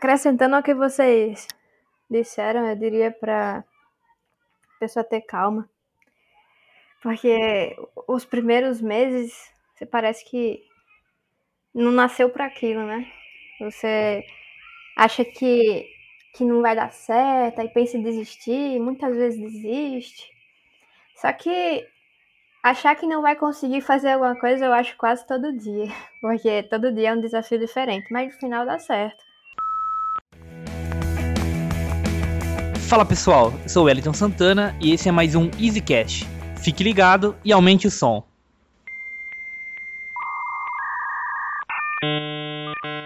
acrescentando ao que vocês disseram, eu diria para a pessoa ter calma. Porque os primeiros meses, você parece que não nasceu para aquilo, né? Você acha que, que não vai dar certo, aí pensa em desistir, muitas vezes desiste. Só que achar que não vai conseguir fazer alguma coisa, eu acho quase todo dia. Porque todo dia é um desafio diferente, mas no final dá certo. Fala pessoal, eu sou o Wellington Santana e esse é mais um EasyCast. Fique ligado e aumente o som.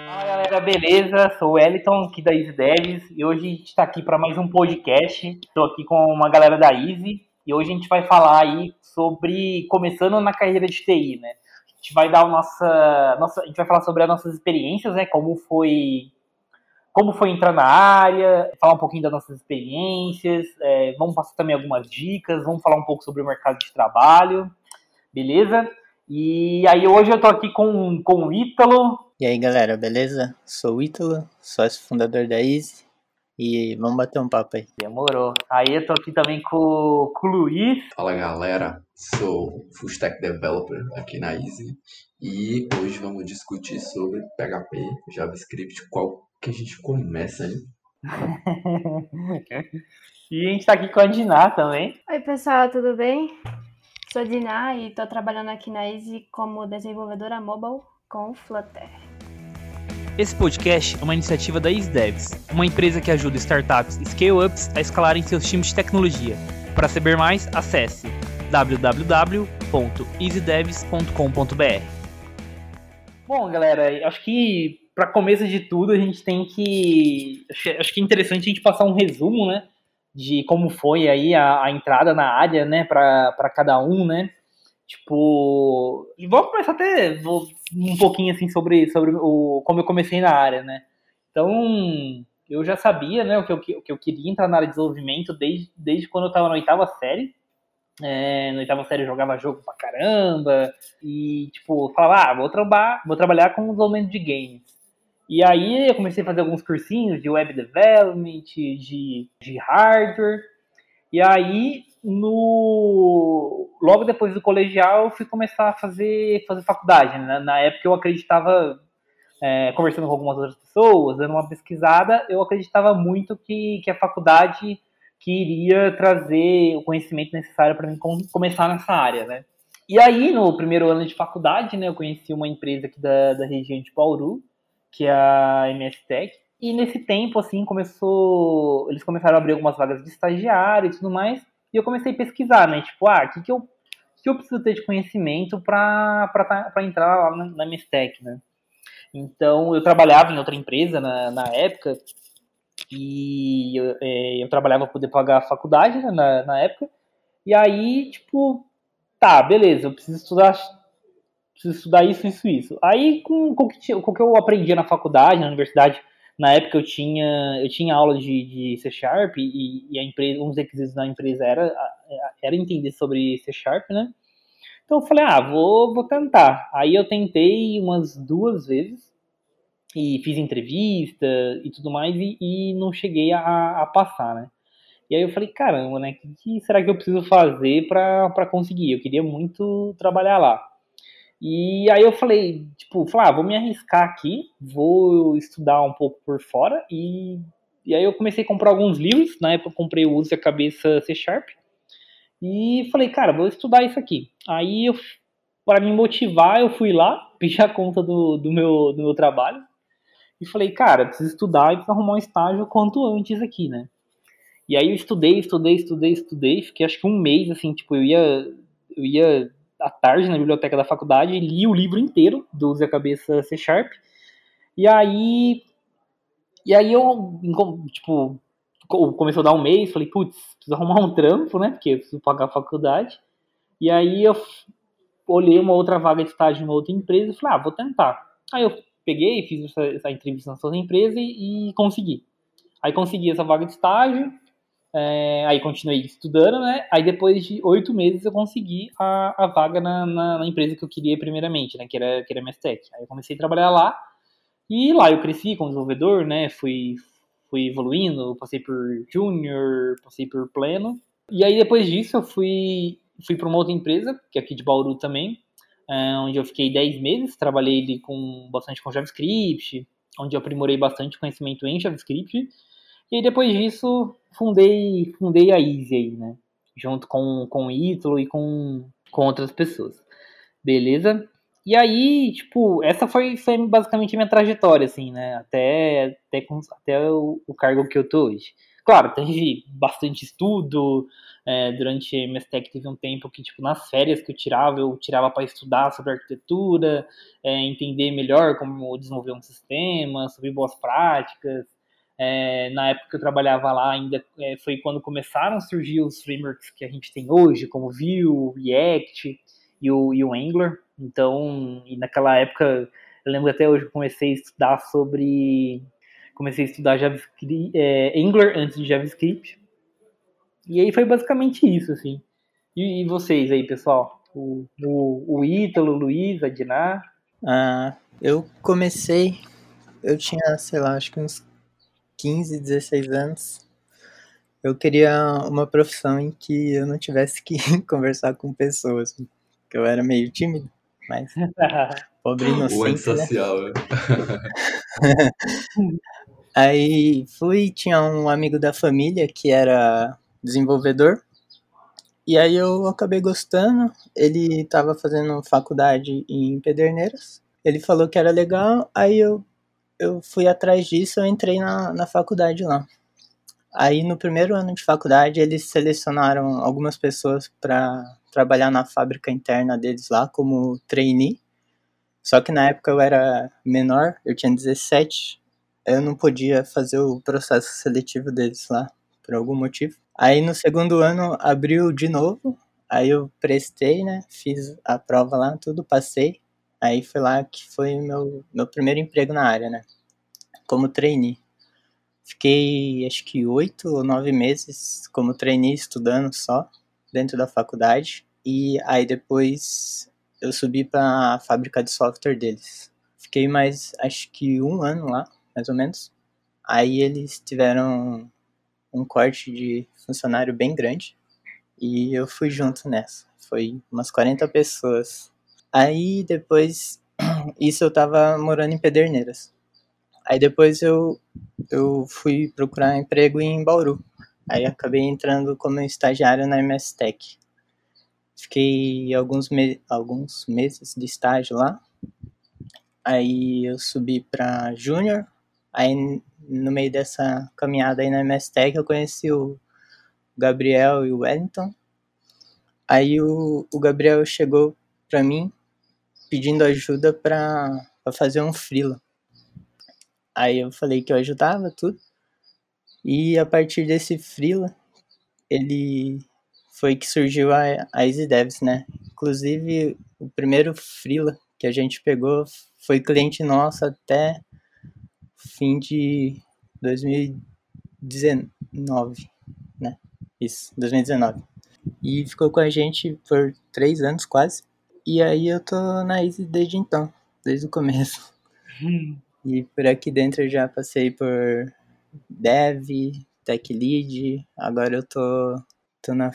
Fala galera, beleza? Sou o Wellington aqui da Easy Devs e hoje a gente está aqui para mais um podcast. Estou aqui com uma galera da Easy e hoje a gente vai falar aí sobre começando na carreira de TI, né? A gente vai dar a nossa, nossa a gente vai falar sobre as nossas experiências, né? Como foi como foi entrar na área, falar um pouquinho das nossas experiências, é, vamos passar também algumas dicas, vamos falar um pouco sobre o mercado de trabalho, beleza? E aí hoje eu tô aqui com, com o Ítalo. E aí galera, beleza? Sou o Ítalo, sócio fundador da Easy e vamos bater um papo aí. Demorou. Aí eu tô aqui também com, com o Luiz. Fala galera, sou Full Stack Developer aqui na Easy e hoje vamos discutir sobre PHP, JavaScript, qual que a gente começa, né? e a gente tá aqui com a Diná também. Oi, pessoal, tudo bem? Sou a Diná e tô trabalhando aqui na Easy como desenvolvedora mobile com Flutter. Esse podcast é uma iniciativa da EasyDevs, uma empresa que ajuda startups e scale-ups a escalarem seus times de tecnologia. Para saber mais, acesse www.easydevs.com.br. Bom, galera, acho que para começo de tudo, a gente tem que. Acho que é interessante a gente passar um resumo, né? De como foi aí a, a entrada na área, né? Para cada um, né? Tipo. E vou começar até vou, um pouquinho assim sobre, sobre o, como eu comecei na área, né? Então, eu já sabia, né? O que eu, o que eu queria entrar na área de desenvolvimento desde, desde quando eu estava na oitava série. É, na oitava série eu jogava jogo pra caramba. E, tipo, falava, ah, vou, traba vou trabalhar com desenvolvimento de games. E aí eu comecei a fazer alguns cursinhos de web development, de, de hardware. E aí, no logo depois do colegial, eu fui começar a fazer, fazer faculdade. Né? Na época eu acreditava, é, conversando com algumas outras pessoas, dando uma pesquisada, eu acreditava muito que, que a faculdade que iria trazer o conhecimento necessário para mim começar nessa área, né? E aí, no primeiro ano de faculdade, né, eu conheci uma empresa aqui da, da região de Bauru, que é a MS Tech. E nesse tempo, assim, começou. Eles começaram a abrir algumas vagas de estagiário e tudo mais. E eu comecei a pesquisar, né? Tipo, ah, o que, que, eu, que eu preciso ter de conhecimento para tá, entrar lá na, na MS Tech, né? Então, eu trabalhava em outra empresa na, na época. E eu, é, eu trabalhava para poder pagar a faculdade né, na, na época. E aí, tipo, tá, beleza, eu preciso estudar preciso estudar isso, isso, isso. Aí, com, com, o que eu aprendia na faculdade, na universidade, na época eu tinha, eu tinha aula de, de C Sharp e, e, a empresa, um dos requisitos da empresa era, era entender sobre C Sharp, né? Então eu falei, ah, vou, vou tentar. Aí eu tentei umas duas vezes e fiz entrevista e tudo mais e, e não cheguei a, a, passar, né? E aí eu falei, caramba, né? O que, que será que eu preciso fazer para conseguir? Eu queria muito trabalhar lá. E aí eu falei, tipo, falar, ah, vou me arriscar aqui, vou estudar um pouco por fora. E, e aí eu comecei a comprar alguns livros, na época eu comprei o Use a Cabeça C Sharp. E falei, cara, vou estudar isso aqui. Aí eu, para me motivar, eu fui lá, pedi a conta do, do, meu, do meu trabalho. E falei, cara, preciso estudar e preciso arrumar um estágio quanto antes aqui, né? E aí eu estudei, estudei, estudei, estudei, fiquei acho que um mês, assim, tipo, eu ia, eu ia à tarde na biblioteca da faculdade, li o livro inteiro do Use Cabeça C Sharp. E aí. E aí eu, tipo, começou a dar um mês, falei, putz, preciso arrumar um trampo, né? Porque eu preciso pagar a faculdade. E aí eu olhei uma outra vaga de estágio em uma outra empresa e falei, ah, vou tentar. Aí eu peguei, fiz essa, essa entrevista nessa empresa e, e consegui. Aí consegui essa vaga de estágio, é, aí continuei estudando, né? Aí depois de oito meses eu consegui a, a vaga na, na, na, empresa que eu queria primeiramente, né? Que era, que era a Mestec. Aí eu comecei a trabalhar lá E lá eu cresci como desenvolvedor, né? Fui, fui evoluindo, passei por junior, passei por pleno. E aí depois disso eu fui, fui para uma outra empresa, que é aqui de Bauru também, é, onde eu fiquei 10 meses, trabalhei com bastante com JavaScript, onde eu aprimorei bastante conhecimento em JavaScript. E depois disso fundei, fundei a Easy aí, né? Junto com, com o Ítalo e com, com outras pessoas. Beleza? E aí, tipo, essa foi, foi basicamente a minha trajetória, assim, né? Até, até, até o, o cargo que eu tô hoje. Claro, teve bastante estudo. É, durante a MSTEC teve um tempo que, tipo, nas férias que eu tirava, eu tirava para estudar sobre arquitetura, é, entender melhor como desenvolver um sistema, sobre boas práticas. É, na época que eu trabalhava lá, ainda é, foi quando começaram a surgir os frameworks que a gente tem hoje, como Vue, React e o, e o Angular. Então, e naquela época, eu lembro até hoje que comecei a estudar sobre. Comecei a estudar JavaScript, é, Angular antes de JavaScript. E aí foi basicamente isso, assim. E, e vocês aí, pessoal? O, o, o Ítalo, o Luiz, a Diná? Ah, eu comecei. Eu tinha, sei lá, acho que uns 15, 16 anos. Eu queria uma profissão em que eu não tivesse que conversar com pessoas. Porque eu era meio tímido. Mas pobre inocente, o antissocial, né? Aí fui, tinha um amigo da família que era desenvolvedor. E aí eu acabei gostando. Ele estava fazendo faculdade em Pederneiras. Ele falou que era legal, aí eu, eu fui atrás disso, eu entrei na, na faculdade lá. Aí no primeiro ano de faculdade eles selecionaram algumas pessoas para trabalhar na fábrica interna deles lá como trainee. Só que na época eu era menor, eu tinha 17, eu não podia fazer o processo seletivo deles lá, por algum motivo. Aí no segundo ano abriu de novo, aí eu prestei, né, fiz a prova lá, tudo, passei. Aí foi lá que foi meu, meu primeiro emprego na área, né, como trainee. Fiquei acho que oito ou nove meses como trainee estudando só dentro da faculdade e aí depois eu subi para a fábrica de software deles. Fiquei mais acho que um ano lá, mais ou menos. Aí eles tiveram um corte de funcionário bem grande e eu fui junto nessa. Foi umas 40 pessoas. Aí depois, isso eu tava morando em Pederneiras. Aí depois eu, eu fui procurar emprego em Bauru. Aí acabei entrando como estagiário na MS Tech. Fiquei alguns, me alguns meses de estágio lá. Aí eu subi para júnior. Aí no meio dessa caminhada aí na MS Tech eu conheci o Gabriel e o Wellington. Aí o, o Gabriel chegou para mim pedindo ajuda para fazer um freela. Aí eu falei que eu ajudava tudo. E a partir desse freela, ele foi que surgiu a, a Easy Devs, né? Inclusive, o primeiro freela que a gente pegou foi cliente nosso até fim de 2019, né? Isso, 2019. E ficou com a gente por três anos quase. E aí eu tô na Easy desde então, desde o começo. Hum. E por aqui dentro eu já passei por Dev, Tech Lead, agora eu tô, tô na,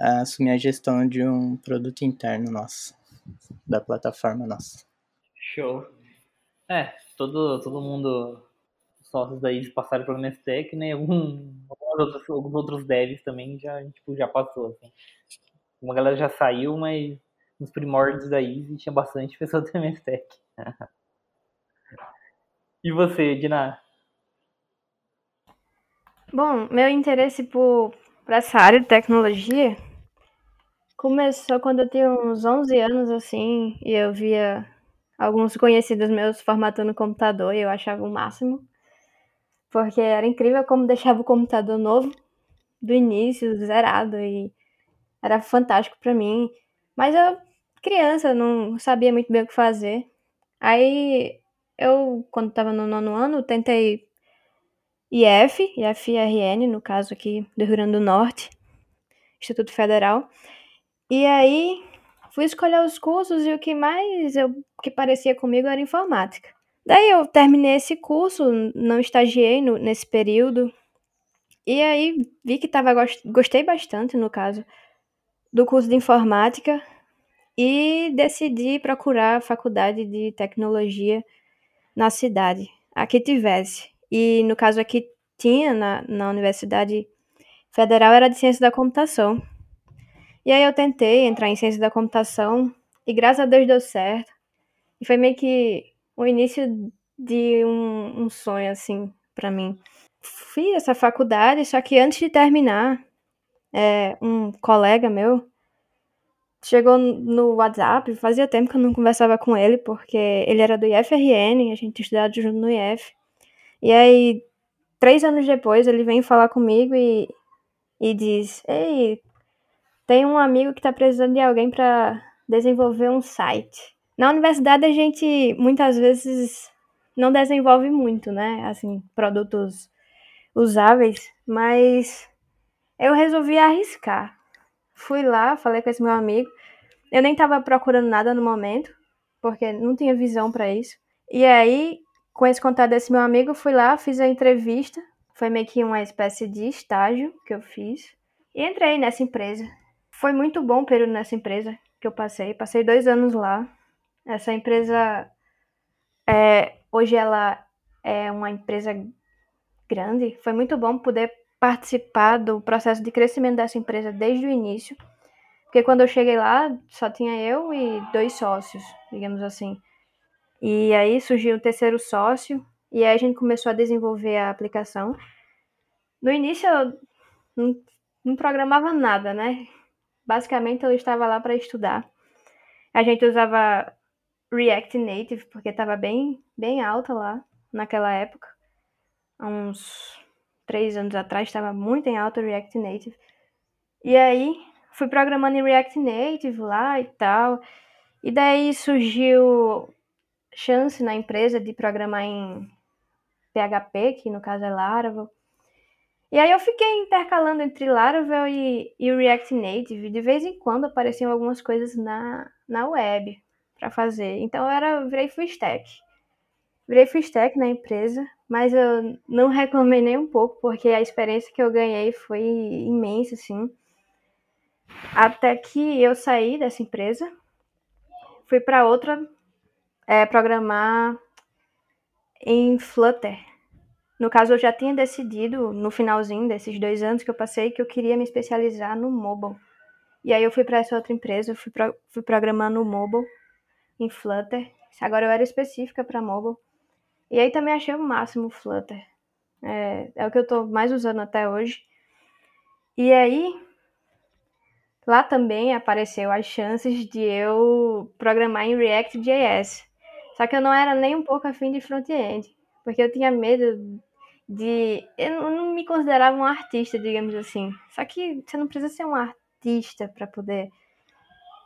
a assumir a gestão de um produto interno nosso, da plataforma nossa. Show. É, todo, todo mundo, os sócios daí passaram pelo Nestec, né? Algum, alguns, outros, alguns outros devs também já, tipo, já passou, assim. Uma galera já saiu, mas nos primórdios da Easy tinha bastante pessoa do Nestec. E você, Diná? Bom, meu interesse por essa área de tecnologia começou quando eu tinha uns 11 anos, assim, e eu via alguns conhecidos meus formatando o computador e eu achava o máximo, porque era incrível como deixava o computador novo do início, zerado, e era fantástico para mim. Mas eu, criança, não sabia muito bem o que fazer. Aí eu, quando estava no nono ano, tentei IF, IFRN, no caso aqui do Rio Grande do Norte, Instituto Federal. E aí fui escolher os cursos e o que mais eu, que parecia comigo era informática. Daí eu terminei esse curso, não estagiei no, nesse período. E aí vi que tava, gostei bastante, no caso, do curso de informática e decidi procurar a faculdade de tecnologia na cidade, a que tivesse. E no caso aqui tinha na, na Universidade Federal era de Ciência da Computação. E aí eu tentei entrar em Ciência da Computação e graças a Deus deu certo. E foi meio que o início de um, um sonho, assim, para mim. Fiz essa faculdade, só que antes de terminar, é, um colega meu chegou no WhatsApp, fazia tempo que eu não conversava com ele, porque ele era do IFRN, a gente estudava junto no IF. E aí, três anos depois, ele vem falar comigo e, e diz: Ei, tem um amigo que está precisando de alguém para desenvolver um site. Na universidade, a gente muitas vezes não desenvolve muito, né? Assim, produtos usáveis, mas eu resolvi arriscar. Fui lá, falei com esse meu amigo. Eu nem estava procurando nada no momento, porque não tinha visão para isso. E aí, com esse contato desse meu amigo, fui lá, fiz a entrevista. Foi meio que uma espécie de estágio que eu fiz. E entrei nessa empresa. Foi muito bom o período nessa empresa que eu passei. Passei dois anos lá. Essa empresa, é, hoje ela é uma empresa grande. Foi muito bom poder participar do processo de crescimento dessa empresa desde o início. Porque quando eu cheguei lá, só tinha eu e dois sócios, digamos assim. E aí surgiu o terceiro sócio, e aí a gente começou a desenvolver a aplicação. No início eu não, não programava nada, né? Basicamente eu estava lá para estudar. A gente usava React Native, porque estava bem, bem alta lá naquela época. Uns três anos atrás, estava muito em alta React Native. E aí, fui programando em React Native lá e tal. E daí surgiu chance na empresa de programar em PHP, que no caso é Laravel. E aí eu fiquei intercalando entre Laravel e, e React Native. De vez em quando apareciam algumas coisas na, na web para fazer. Então eu era, virei full stack. Virei stack na empresa, mas eu não reclamei nem um pouco, porque a experiência que eu ganhei foi imensa, assim. Até que eu saí dessa empresa, fui para outra é, programar em Flutter. No caso, eu já tinha decidido, no finalzinho desses dois anos que eu passei, que eu queria me especializar no mobile. E aí eu fui para essa outra empresa, fui, pro, fui programando mobile, em Flutter. Agora eu era específica para mobile. E aí também achei o máximo o Flutter. É, é o que eu estou mais usando até hoje. E aí, lá também apareceu as chances de eu programar em React.js. Só que eu não era nem um pouco afim de front-end, porque eu tinha medo de. Eu não me considerava um artista, digamos assim. Só que você não precisa ser um artista para poder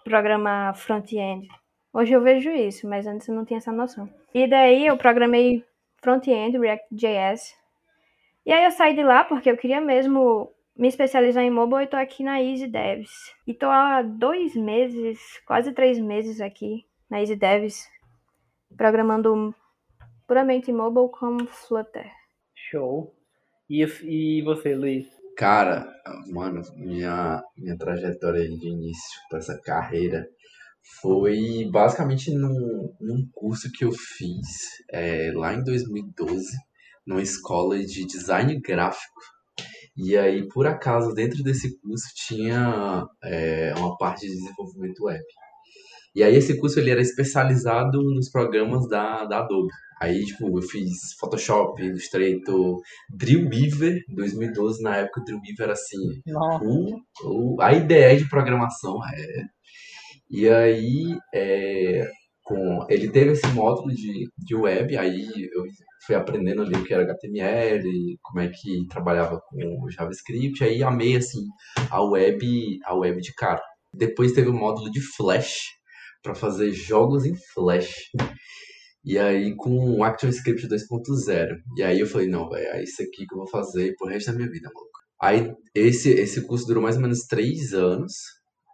programar front-end. Hoje eu vejo isso, mas antes eu não tinha essa noção. E daí eu programei front-end, React.js. E aí eu saí de lá porque eu queria mesmo me especializar em mobile e tô aqui na Easy Devs. E tô há dois meses, quase três meses aqui na Easy Devs, programando puramente mobile com Flutter. Show. E, e você, Luiz? Cara, mano, minha, minha trajetória de início para essa carreira foi basicamente num, num curso que eu fiz é, lá em 2012, numa escola de design gráfico. E aí, por acaso, dentro desse curso tinha é, uma parte de desenvolvimento web. E aí esse curso ele era especializado nos programas da, da Adobe. Aí, tipo, eu fiz Photoshop, Illustrator, Dreamweaver, 2012, na época o Dreamweaver era assim, o, o, a ideia de programação, é. E aí, é, com, ele teve esse módulo de, de web, aí eu fui aprendendo ali o que era HTML, como é que trabalhava com JavaScript, aí amei, assim, a web, a web de cara. Depois teve o módulo de Flash, para fazer jogos em Flash. E aí com o ActionScript 2.0. E aí eu falei, não, velho, é isso aqui que eu vou fazer pro resto da minha vida, maluco. Aí esse, esse curso durou mais ou menos três anos.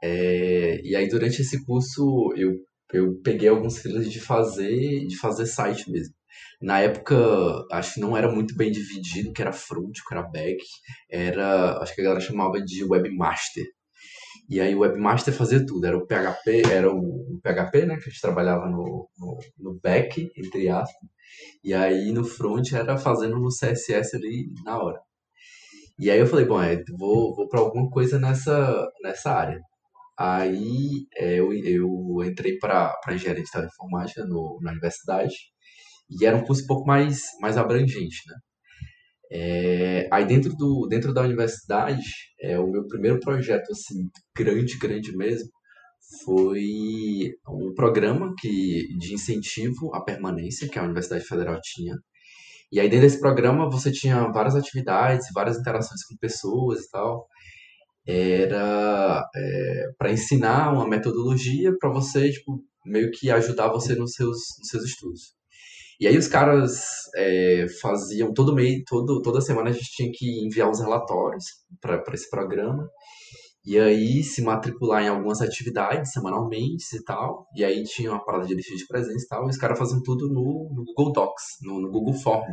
É, e aí durante esse curso eu, eu peguei alguns freelas de fazer, de fazer site mesmo. Na época, acho que não era muito bem dividido, que era front, que era back. Era, acho que a galera chamava de webmaster. E aí o webmaster fazia tudo, era o PHP, era o, PHP, né, que a gente trabalhava no, no, no back, entre aspas. E aí no front era fazendo no CSS ali na hora. E aí eu falei, bom, é, vou, vou para alguma coisa nessa, nessa área. Aí é, eu, eu entrei para engenharia de teleformática no, na universidade e era um curso um pouco mais, mais abrangente, né? É, aí dentro, do, dentro da universidade, é, o meu primeiro projeto, assim, grande, grande mesmo, foi um programa que, de incentivo à permanência que a Universidade Federal tinha. E aí dentro desse programa você tinha várias atividades, várias interações com pessoas e tal era é, para ensinar uma metodologia para você, tipo, meio que ajudar você nos seus, nos seus estudos. E aí os caras é, faziam todo mês, todo, toda semana a gente tinha que enviar os relatórios para esse programa. E aí se matricular em algumas atividades semanalmente e tal. E aí tinha uma parada de lista de presença e tal. E os caras faziam tudo no, no Google Docs, no, no Google Form.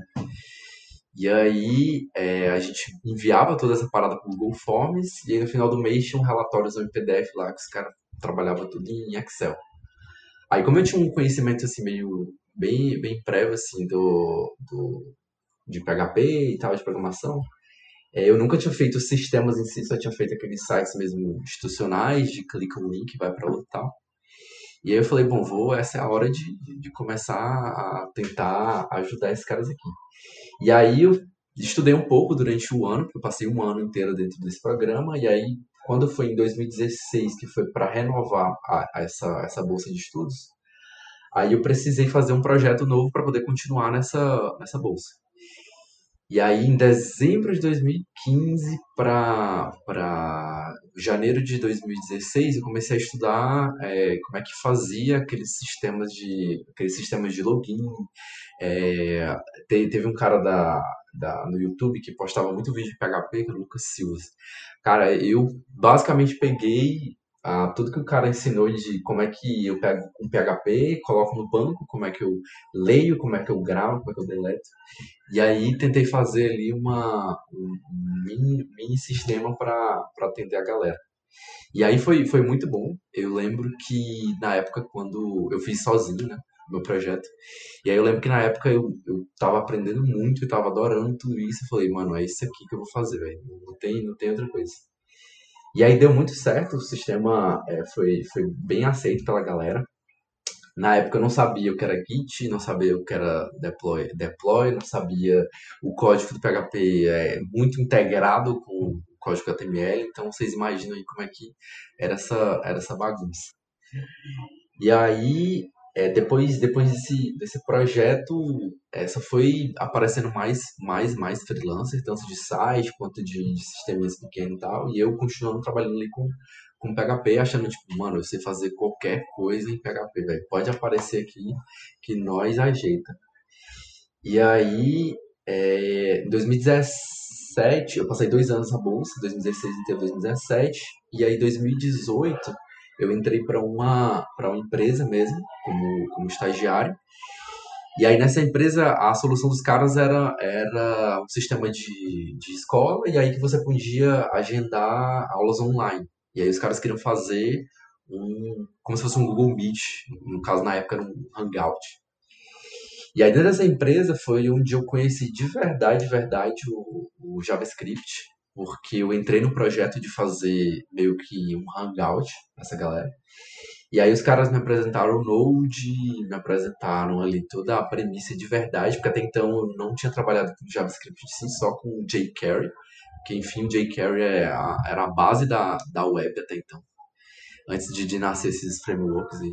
E aí é, a gente enviava toda essa parada para o Google Forms e aí no final do mês tinha um relatório em PDF lá que os caras trabalhavam tudo em Excel. Aí como eu tinha um conhecimento assim meio bem, bem prévio assim do, do de PHP e tal, de programação, é, eu nunca tinha feito sistemas em si, só tinha feito aqueles sites mesmo institucionais, de clica um link, vai para outro e tal. E aí eu falei, bom, vou, essa é a hora de, de começar a tentar ajudar esses caras aqui. E aí eu estudei um pouco durante o ano, porque eu passei um ano inteiro dentro desse programa, e aí quando foi em 2016 que foi para renovar a, a essa, essa bolsa de estudos, aí eu precisei fazer um projeto novo para poder continuar nessa, nessa bolsa. E aí, em dezembro de 2015 para janeiro de 2016, eu comecei a estudar é, como é que fazia aqueles sistemas de, aqueles sistemas de login. É, teve um cara da, da, no YouTube que postava muito vídeo de PHP, que é o Lucas Silva. Cara, eu basicamente peguei ah, tudo que o cara ensinou de como é que eu pego um PHP, coloco no banco, como é que eu leio, como é que eu gravo, como é que eu deleto. E aí tentei fazer ali uma, um mini, mini sistema para atender a galera. E aí foi, foi muito bom. Eu lembro que na época, quando eu fiz sozinho, né? Meu projeto. E aí eu lembro que na época eu, eu tava aprendendo muito, eu tava adorando tudo isso. Eu falei, mano, é isso aqui que eu vou fazer, velho. Não tem, não tem outra coisa. E aí deu muito certo, o sistema é, foi, foi bem aceito pela galera. Na época eu não sabia o que era Git, não sabia o que era deploy, deploy não sabia o código do PHP é muito integrado com o código HTML, então vocês imaginam aí como é que era essa, era essa bagunça. E aí é, depois depois desse, desse projeto, essa foi aparecendo mais mais mais freelancer, tanto de site quanto de, de sistemas pequenos e tal, e eu continuando trabalhando ali com, com PHP, achando, tipo, mano, eu sei fazer qualquer coisa em PHP. Pode aparecer aqui que nós ajeita. E aí, é, em 2017, eu passei dois anos na bolsa, 2016 até 2017, e aí em 2018 eu entrei para uma, uma empresa mesmo, como, como estagiário. E aí nessa empresa a solução dos caras era, era um sistema de, de escola e aí que você podia agendar aulas online. E aí os caras queriam fazer um, como se fosse um Google Meet, no caso na época era um Hangout. E aí dentro dessa empresa foi onde eu conheci de verdade, de verdade o, o JavaScript, porque eu entrei no projeto de fazer meio que um hangout essa galera. E aí os caras me apresentaram o Node, me apresentaram ali toda a premissa de verdade, porque até então eu não tinha trabalhado com JavaScript sim, só com jQuery, que enfim o jQuery é era a base da, da web até então, antes de, de nascer esses frameworks aí.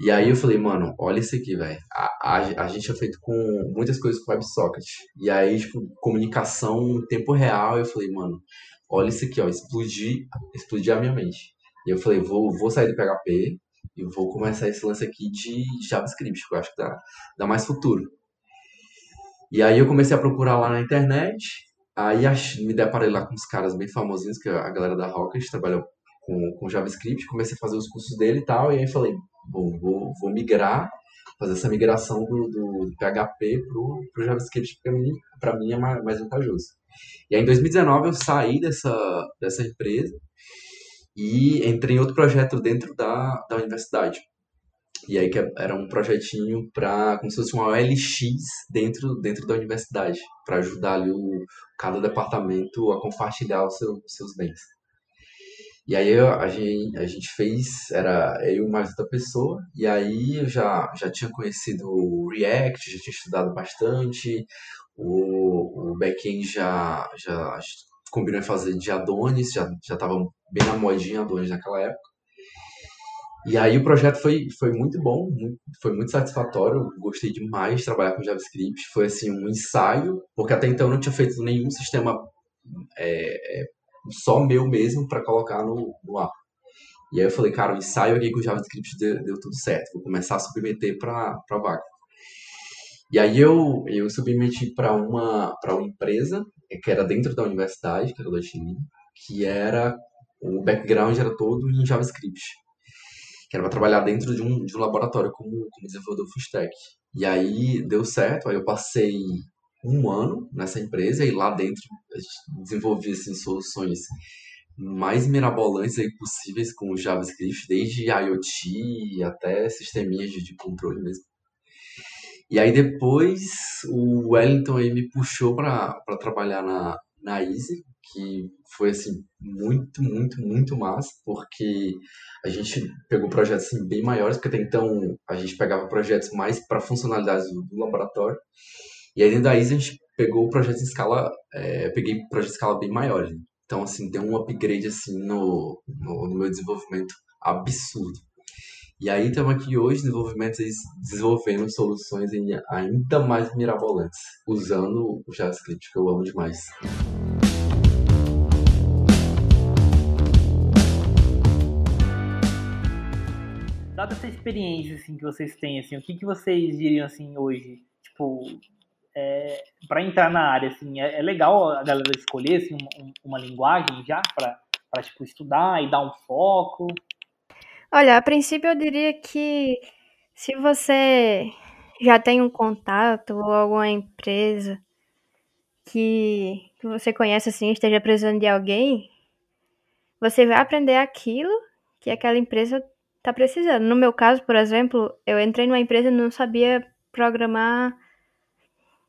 E aí eu falei, mano, olha isso aqui, velho. A, a, a, gente é feito com muitas coisas com WebSocket. E aí, tipo, comunicação em tempo real. Eu falei, mano, olha isso aqui, ó. Explodir, explodir a minha mente. E eu falei, vou, vou sair do PHP e vou começar esse lance aqui de JavaScript, que eu acho que dá, dá mais futuro. E aí eu comecei a procurar lá na internet. Aí me deparei lá com uns caras bem famosinhos, que é a galera da Rocket trabalhou com, com JavaScript. Comecei a fazer os cursos dele e tal. E aí falei, Bom, vou, vou migrar fazer essa migração do, do, PHP para o JavaScript, mim, para mim é mais, mais vantajoso. E aí, em 2019, eu saí dessa, dessa empresa e entrei em outro projeto dentro da, da universidade. E aí que era um projetinho para como se fosse uma OLX dentro, dentro da universidade, para ajudar ali o, cada departamento a compartilhar os seu, seus bens. E aí a gente, a gente fez, era eu mais outra pessoa, e aí eu já, já tinha conhecido o React, já tinha estudado bastante, o, o back-end já, já combinou em fazer de Adonis, já, já bem na modinha Adonis naquela época. E aí o projeto foi, foi muito bom, muito, foi muito satisfatório, gostei demais de trabalhar com JavaScript, foi assim um ensaio, porque até então eu não tinha feito nenhum sistema é, é, só meu mesmo para colocar no, no ar. E aí eu falei, cara, o ensaio aqui com o JavaScript deu, deu tudo certo, vou começar a submeter para a vaga. E aí eu, eu submeti para uma, uma empresa, que era dentro da universidade, que era da Chile, que era, o background era todo em JavaScript que era para trabalhar dentro de um, de um laboratório como, como desenvolvedor full stack. E aí deu certo, aí eu passei um ano nessa empresa e lá dentro desenvolvi assim, soluções mais mirabolantes aí possíveis com o JavaScript, desde IoT até sisteminhas de, de controle mesmo. E aí depois o Wellington aí me puxou para trabalhar na, na Easy, que foi assim muito, muito, muito massa, porque a gente pegou projetos assim, bem maiores, porque até então a gente pegava projetos mais para funcionalidades do, do, laboratório. E aí dentro da a gente pegou projetos em escala, é, peguei projetos em escala bem maiores. Né? Então assim, deu um upgrade assim no, no, no meu desenvolvimento absurdo. E aí estamos aqui hoje, desenvolvimento, desenvolvendo soluções ainda mais mirabolantes, usando o JavaScript, que eu amo demais. Dada essa experiência assim, que vocês têm, assim, o que, que vocês diriam assim, hoje? Tipo, é, para entrar na área, assim, é, é, legal a galera escolher assim, uma, uma linguagem já para tipo, estudar e dar um foco? Olha, a princípio eu diria que se você já tem um contato ou alguma empresa que, que você conhece assim, esteja precisando de alguém, você vai aprender aquilo que aquela empresa está precisando. No meu caso, por exemplo, eu entrei numa empresa e não sabia programar.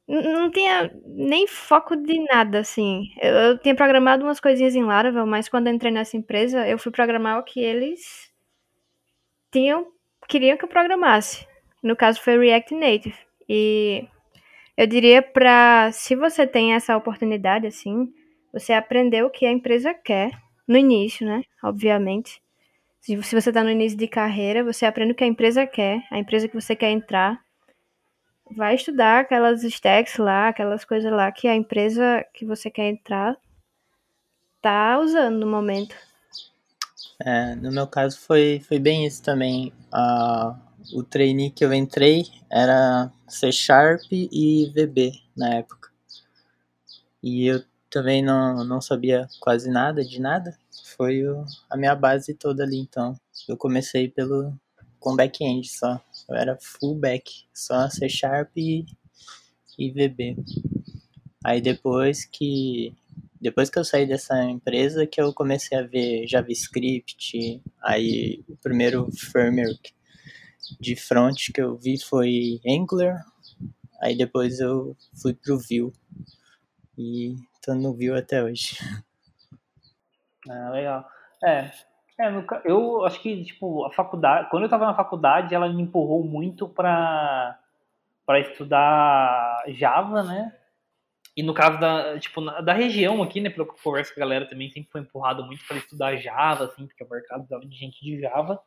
Não tinha nem foco de nada, assim. Eu, eu tinha programado umas coisinhas em Laravel, mas quando entrei nessa empresa, eu fui programar o que eles tinham, queriam que eu programasse. No caso foi React Native. E eu diria para, se você tem essa oportunidade assim, você aprender o que a empresa quer no início, né? Obviamente. Se, você está no início de carreira, você aprende o que a empresa quer, a empresa que você quer entrar. Vai estudar aquelas stacks lá, aquelas coisas lá que a empresa que você quer entrar tá usando no momento. É, no meu caso foi, foi bem isso também. Uh, o trainee que eu entrei era C Sharp e VB na época. E eu também não, não sabia quase nada de nada. Foi o, a minha base toda ali, então. Eu comecei pelo com back-end só. Eu era full back, só C Sharp e, e VB. Aí depois que depois que eu saí dessa empresa que eu comecei a ver JavaScript, aí o primeiro framework de front que eu vi foi Angular, aí depois eu fui pro Vue e tô no Vue até hoje. Ah, legal. É, é, eu acho que, tipo, a faculdade, quando eu tava na faculdade, ela me empurrou muito para para estudar Java, né? E no caso da, tipo, da região aqui, né, pelo que eu converso com a galera também, sempre foi empurrado muito para estudar Java, assim, porque o mercado de gente de Java.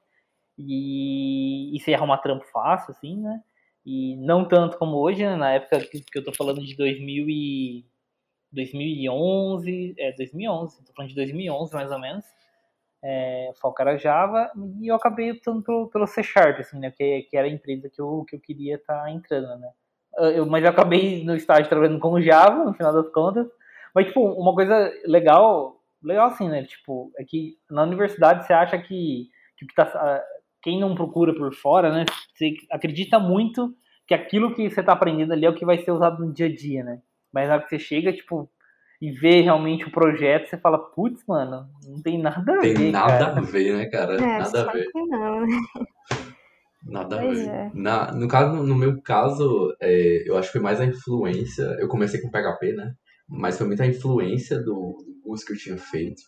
E, e você arrumar trampo fácil, assim, né? E não tanto como hoje, né, na época que, que eu tô falando de 2000 e, 2011, é, 2011, tô falando de 2011 mais ou menos. É, foco era Java e eu acabei optando pelo, pelo C Sharp, assim, né? Que, que era a empresa que eu, que eu queria estar tá entrando, né? Eu, mas eu acabei no estágio trabalhando com Java, no final das contas. Mas, tipo, uma coisa legal, legal assim, né? Tipo, é que na universidade você acha que, que tá, quem não procura por fora, né? Você acredita muito que aquilo que você está aprendendo ali é o que vai ser usado no dia a dia, né? Mas na hora que você chega, tipo, e vê realmente o projeto, você fala, putz, mano, não tem nada a Tem ver. nada cara. a ver, né, cara? É, nada a ver. que não, né? Nada a Pois ver. é. Na, no, caso, no meu caso, é, eu acho que foi mais a influência. Eu comecei com PHP, né? Mas foi muita influência do, do curso que eu tinha feito.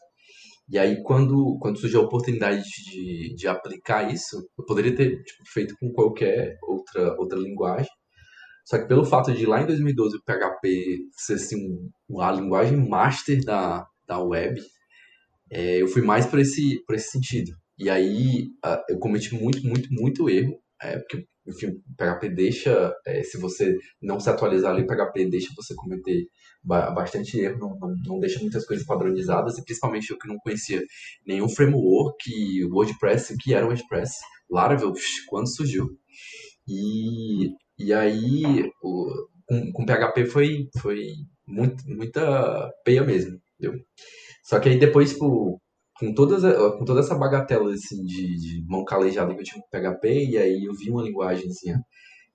E aí, quando, quando surgiu a oportunidade de, de aplicar isso, eu poderia ter tipo, feito com qualquer outra, outra linguagem. Só que pelo fato de lá em 2012 o PHP ser assim, a linguagem master da, da web, é, eu fui mais por esse, esse sentido. E aí ah, eu cometi muito, muito, muito erro, é, porque enfim, o PHP deixa, é, se você não se atualizar ali, PHP deixa você cometer ba- bastante erro, não, não, não deixa muitas coisas padronizadas, e principalmente eu que não conhecia nenhum framework, WordPress, o que era o WordPress, Laravel, quando surgiu. E, e aí, o, com, com PHP foi, foi muito, muita peia mesmo, entendeu? Só que aí depois, tipo, com, todas, com toda essa bagatela, assim, de, de mão calejada que eu tinha com PHP, e aí eu vi uma linguagemzinha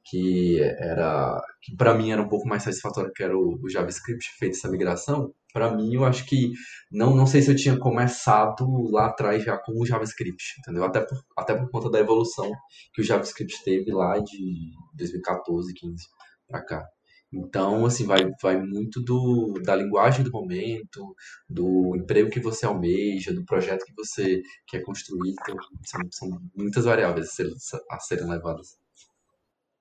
que era, que pra mim era um pouco mais satisfatória, que era o, o JavaScript, feito essa migração, pra mim eu acho que, não, não sei se eu tinha começado lá atrás já com o JavaScript, entendeu? Até por, até por conta da evolução que o JavaScript teve lá de 2014, 15 pra cá. Então, assim, vai, vai muito do, da linguagem do momento, do emprego que você almeja, do projeto que você quer construir. Então, são, são muitas variáveis a serem, a serem levadas.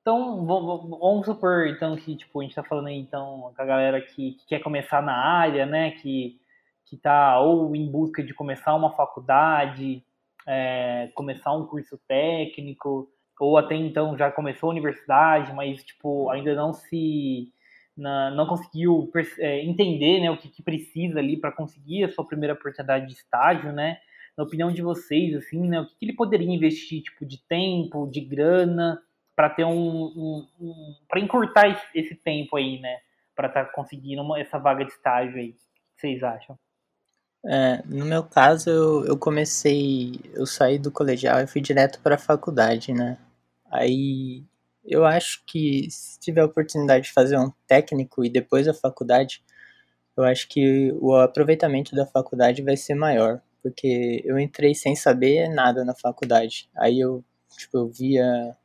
Então, vamos supor, então, que, tipo, a gente tá falando aí, então, com a galera que, que quer começar na área, né, que, que tá ou em busca de começar uma faculdade, é, começar um curso técnico, ou até então já começou a universidade, mas, tipo, ainda não se... na- não conseguiu é, entender, né, o que, que precisa ali para conseguir a sua primeira oportunidade de estágio, né, na opinião de vocês, assim, né, o que, que ele poderia investir, tipo, de tempo, de grana, para ter um, um, um para encurtar esse, tempo aí, né? Para estar conseguindo uma- essa vaga de estágio aí. O que vocês acham? É, no meu caso, eu, eu comecei, eu saí do colegial e fui direto para a faculdade, né? Aí eu acho que se tiver a oportunidade de fazer um técnico e depois a faculdade, eu acho que o aproveitamento da faculdade vai ser maior, porque eu entrei sem saber nada na faculdade. Aí eu, tipo, eu via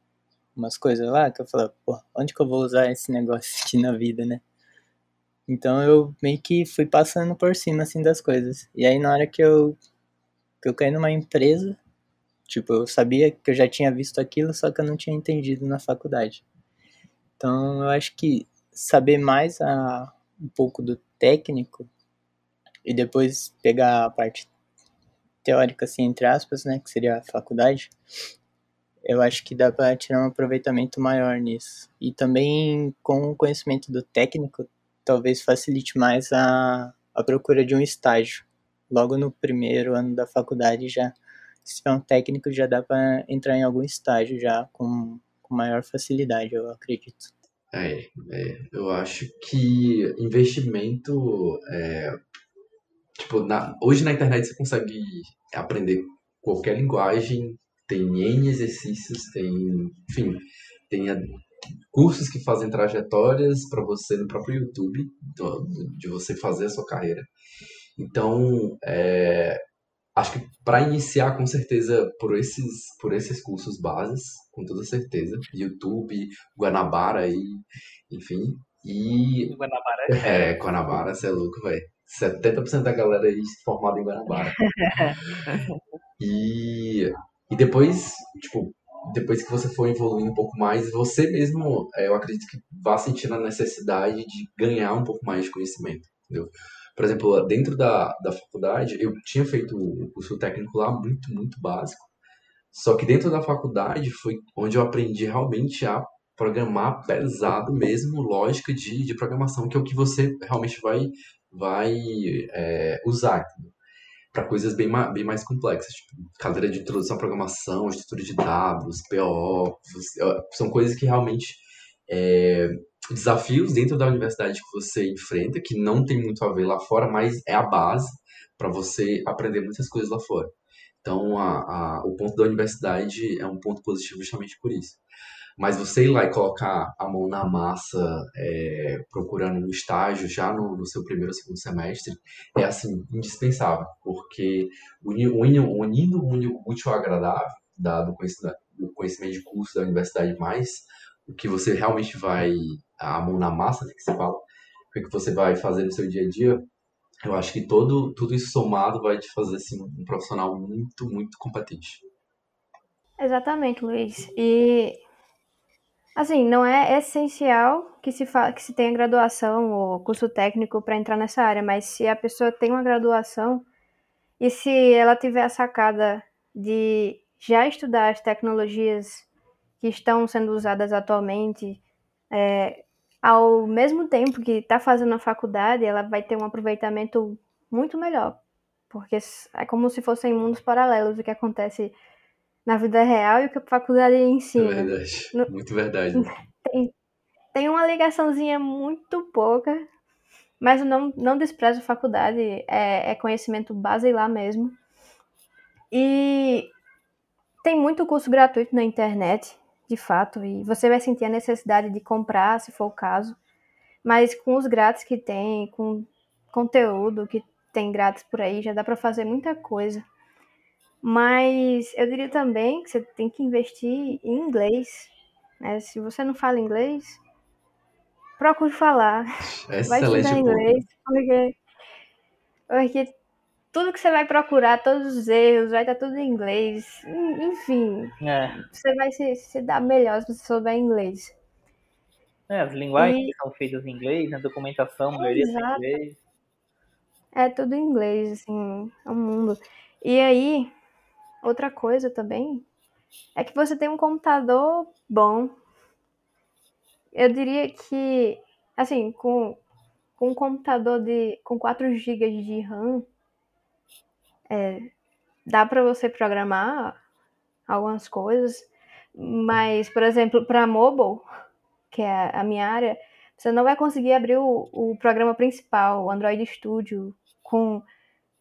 umas coisas lá que eu falava, pô, onde que eu vou usar esse negócio aqui na vida, né? Então eu meio que fui passando por cima assim das coisas. E aí na hora que eu que eu caí numa empresa, tipo, eu sabia que eu já tinha visto aquilo, só que eu não tinha entendido na faculdade. Então eu acho que saber mais a, um pouco do técnico e depois pegar a parte teórica assim entre aspas, né, que seria a faculdade, eu acho que dá para tirar um aproveitamento maior nisso. E também com o conhecimento do técnico, talvez facilite mais a, a procura de um estágio. Logo no primeiro ano da faculdade já, se tiver um técnico, já dá para entrar em algum estágio já com, com maior facilidade, eu acredito. É, é, eu acho que investimento é, tipo, na- hoje na internet você consegue aprender qualquer linguagem, tem N exercícios, tem, enfim, tem a- cursos que fazem trajetórias para você no próprio YouTube, do- de você fazer a sua carreira. Então, é, acho que para iniciar, com certeza, por esses, por esses cursos bases, com toda certeza, YouTube, Guanabara aí, enfim, e Guanabara. é, Guanabara, você é louco, velho. 70% da galera aí formada em Guanabara. E, e depois, tipo, depois que você for evoluindo um pouco mais, você mesmo, é, eu acredito que vá sentindo a necessidade de ganhar um pouco mais de conhecimento, entendeu? Por exemplo, dentro da, da faculdade, eu tinha feito o curso técnico lá muito, muito básico. Só que dentro da faculdade foi onde eu aprendi realmente a programar pesado mesmo, lógica de, de programação, que é o que você realmente vai, vai é, usar para coisas bem, ma- bem mais complexas, tipo cadeira de introdução à programação, estrutura de dados, PO, é, são coisas que realmente é, desafios dentro da universidade que você enfrenta, que não tem muito a ver lá fora, mas é a base para você aprender muitas coisas lá fora. Então, a, a, o ponto da universidade é um ponto positivo justamente por isso. Mas você ir lá e colocar a mão na massa, é, procurando um estágio já no, no, seu primeiro ou segundo semestre, é assim, indispensável, porque unindo, o útil ao agradável da, do, conhecimento, do conhecimento de curso da universidade, mais o que você realmente vai, a mão na massa, né, que você fala, o que você vai fazer no seu dia a dia, eu acho que todo, tudo isso somado vai te fazer assim, um profissional muito, muito competente. Exatamente, Luiz. E assim, não é essencial que se, fa que se tenha graduação ou curso técnico para entrar nessa área, mas se a pessoa tem uma graduação e se ela tiver a sacada de já estudar as tecnologias que estão sendo usadas atualmente, é, ao mesmo tempo que está fazendo a faculdade, ela vai ter um aproveitamento muito melhor. Porque é como se fossem mundos paralelos o que acontece na vida real e o que a faculdade ensina. É verdade. No... Muito verdade. Tem, tem uma ligaçãozinha muito pouca, mas eu não, não desprezo a faculdade, é, é conhecimento base lá mesmo. E tem muito curso gratuito na internet de fato, e você vai sentir a necessidade de comprar, se for o caso, mas com os grátis que tem, com conteúdo que tem grátis por aí, já dá para fazer muita coisa. Mas eu diria também que você tem que investir em inglês. Né? Se você não fala inglês, procure falar. Excelente vai estudar inglês, porque, porque tudo que você vai procurar, todos os erros, vai estar tudo em inglês. Enfim, é. você vai se, se dar melhor se você souber inglês. É, as linguagens e... são feitas em inglês, a documentação, a maioria é em inglês. É tudo em inglês, assim, é um mundo. E aí, outra coisa também é que você tem um computador bom. Eu diria que, assim, com, com um computador de, com 4 GB de RAM, é, dá para você programar algumas coisas, mas, por exemplo, para mobile, que é a minha área, você não vai conseguir abrir o, o programa principal, o Android Studio, com,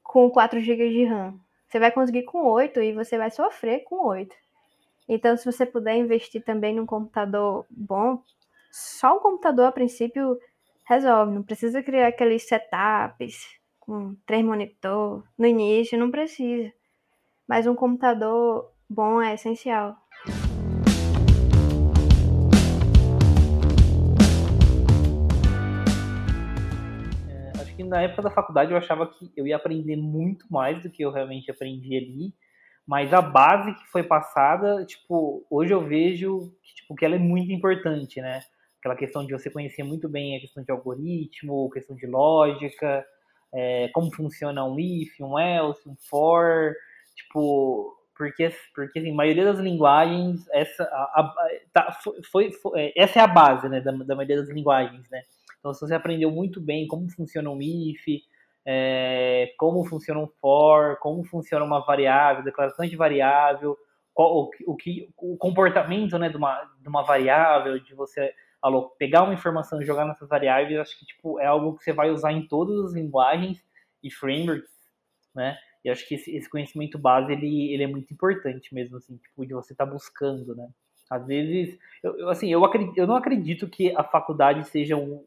com 4 GB de RAM. Você vai conseguir com 8 e você vai sofrer com 8. Então, se você puder investir também num computador bom, só o computador a princípio resolve. Não precisa criar aqueles setups com três monitor. No início não precisa. Mas um computador bom é essencial. Na época da faculdade eu achava que eu ia aprender muito mais do que eu realmente aprendi ali. Mas a base que foi passada, tipo, hoje eu vejo que, tipo, que ela é muito importante, né? Aquela questão de você conhecer muito bem a questão de algoritmo, questão de lógica, é, como funciona um if, um else, um for, tipo, porque, porque assim, a maioria das linguagens, essa, a, a, tá, foi, foi, essa é a base, né, da, da maioria das linguagens, né, então se você aprendeu muito bem como funciona um if, é, como funciona um for, como funciona uma variável, declaração de variável, qual, o, o, que, o comportamento, né, de uma, de uma variável, de você pegar uma informação e jogar nessas variáveis, acho que tipo, é algo que você vai usar em todas as linguagens e frameworks, né? E acho que esse, esse conhecimento base, ele, ele é muito importante mesmo, assim, tipo, de você estar tá buscando, né? Às vezes, eu, assim, eu, acredito, eu não acredito que a faculdade seja o,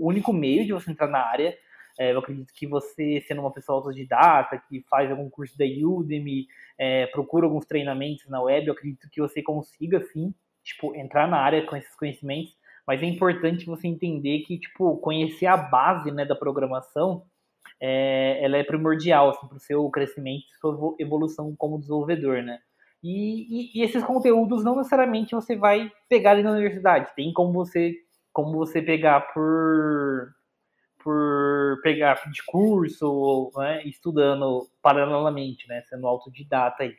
único meio de você entrar na área. É, eu acredito que você, sendo uma pessoa autodidata, que faz algum curso da Udemy, é, procura alguns treinamentos na web, eu acredito que você consiga, sim, tipo, entrar na área com esses conhecimentos, mas é importante você entender que, tipo, conhecer a base, né, da programação, é, ela é primordial, assim, para o seu crescimento, sua evolução como desenvolvedor, né. E, e, e, esses conteúdos não necessariamente você vai pegar ali na universidade, tem como você, como você pegar por por pegar de curso, né, estudando paralelamente, né, sendo autodidata aí.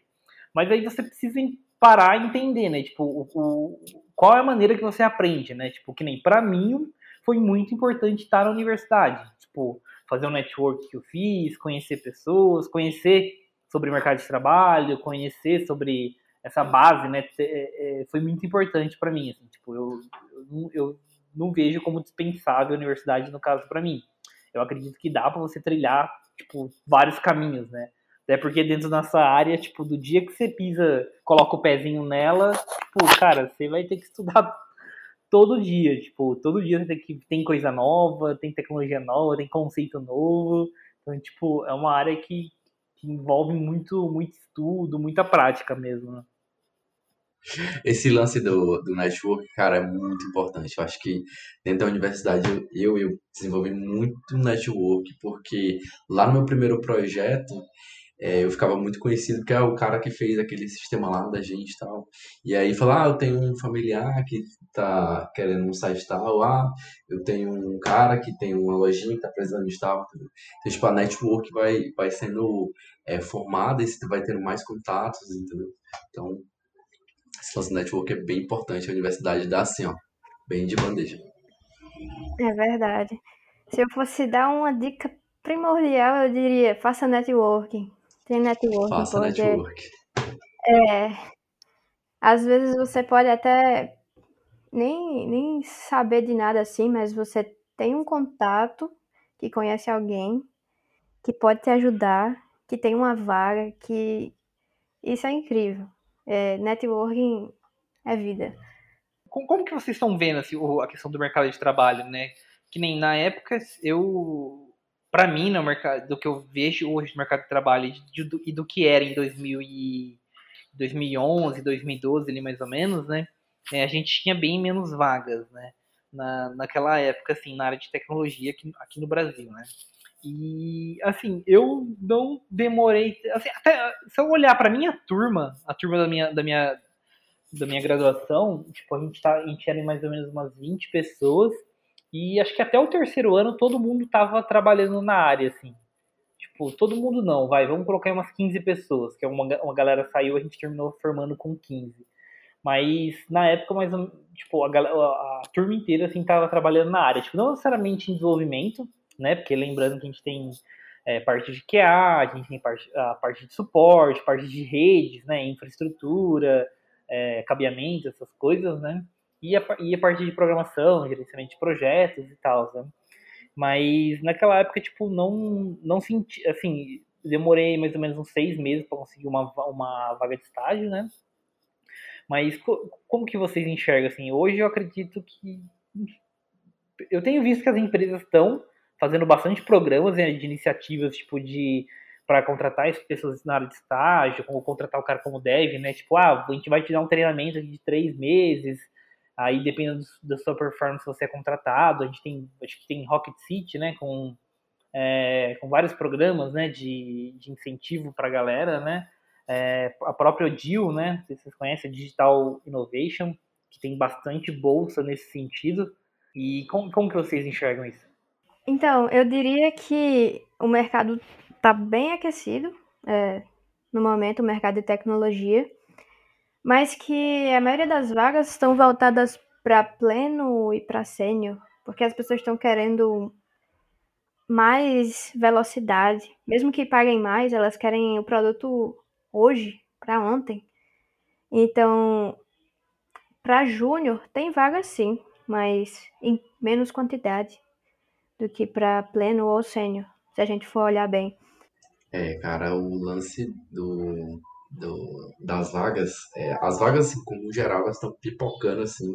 Mas aí você precisa parar e entender, né? Tipo, o, o, qual é a maneira que você aprende, né? Tipo, que nem para mim foi muito importante estar na universidade. Tipo, fazer o um network que eu fiz, conhecer pessoas, conhecer sobre o mercado de trabalho, conhecer sobre essa base, né? É, é, foi muito importante para mim, assim, tipo, eu, eu, não vejo como dispensável a universidade no caso para mim. Eu acredito que dá para você trilhar, tipo, vários caminhos, né? Até porque dentro da nossa área, tipo, do dia que você pisa, coloca o pezinho nela, tipo, cara, você vai ter que estudar todo dia, tipo, todo dia tem, que, tem coisa nova, tem tecnologia nova, tem conceito novo. Então, tipo, é uma área que, que envolve muito, muito estudo, muita prática mesmo, né? Esse lance do, do network, cara, é muito importante. Eu acho que dentro da universidade eu, eu desenvolvi muito network, porque lá no meu primeiro projeto é, eu ficava muito conhecido porque é o cara que fez aquele sistema lá da gente e tal. E aí falar, ah, eu tenho um familiar que tá querendo um site tal, ah, eu tenho um cara que tem uma lojinha que tá precisando de tal. Então, tipo, a network vai, vai sendo é, formada e você vai tendo mais contatos, entendeu? Então, esse network é bem importante. A universidade dá assim, ó, bem de bandeja. É verdade. Se eu fosse dar uma dica primordial, eu diria, faça networking. Tem networking. Faça porque, network. É, às vezes você pode até nem, nem saber de nada assim, mas você tem um contato que conhece alguém que pode te ajudar, que tem uma vaga, que isso é incrível. É, networking é vida. Como que vocês estão vendo assim, a questão do mercado de trabalho, né? Que nem na época eu para mim, no mercado, do que eu vejo hoje no mercado de trabalho e do, e do que era em 2000 e 2011, 2012, ali mais ou menos, né? É, a gente tinha bem menos vagas, né? Na, naquela época, assim, na área de tecnologia aqui, aqui no Brasil, né? E, assim, eu não demorei. Assim, até, se eu olhar para minha turma, a turma da minha, da minha, da minha graduação, tipo, a gente, tá, a gente era mais ou menos umas 20 pessoas e acho que até o terceiro ano todo mundo tava trabalhando na área, assim. Tipo, todo mundo não, vai, vamos colocar umas 15 pessoas, que é uma, uma galera saiu, a gente terminou formando com 15. Mas na época, mais tipo, a, a, a, turma inteira assim tava trabalhando na área, tipo, não necessariamente em desenvolvimento, né? Porque lembrando que a gente tem é, parte de QA, a gente tem parte, a parte de suporte, parte de redes, né? Infraestrutura, é, cabeamento, essas coisas, né? E a, e a parte de programação, gerenciamento de projetos e tal, né? Mas naquela época, tipo, não, não senti, assim, demorei mais ou menos uns seis meses para conseguir uma, uma vaga de estágio, né? Mas como que vocês enxergam, assim? Hoje eu acredito que... Eu tenho visto que as empresas estão fazendo bastante programas né, de iniciativas, tipo, de para contratar as pessoas na área de estágio, como contratar o cara como dev, né? Tipo, ah, a gente vai te dar um treinamento de três meses, Aí, dependendo da sua performance, você é contratado. A gente tem, acho que tem Rocket City, né, com, é, com vários programas, né, de, de incentivo para a galera, né. É, a própria Odil, né, se vocês conhecem, a Digital Innovation, que tem bastante bolsa nesse sentido. E como, como que vocês enxergam isso? Então, eu diria que o mercado está bem aquecido, é, no momento, o mercado de tecnologia mas que a maioria das vagas estão voltadas para pleno e para sênior, porque as pessoas estão querendo mais velocidade, mesmo que paguem mais, elas querem o produto hoje, para ontem. Então, para júnior tem vaga sim, mas em menos quantidade do que para pleno ou sênior, se a gente for olhar bem. É, cara, o lance do do, das vagas, é, as vagas, assim, como geral, elas estão pipocando, assim,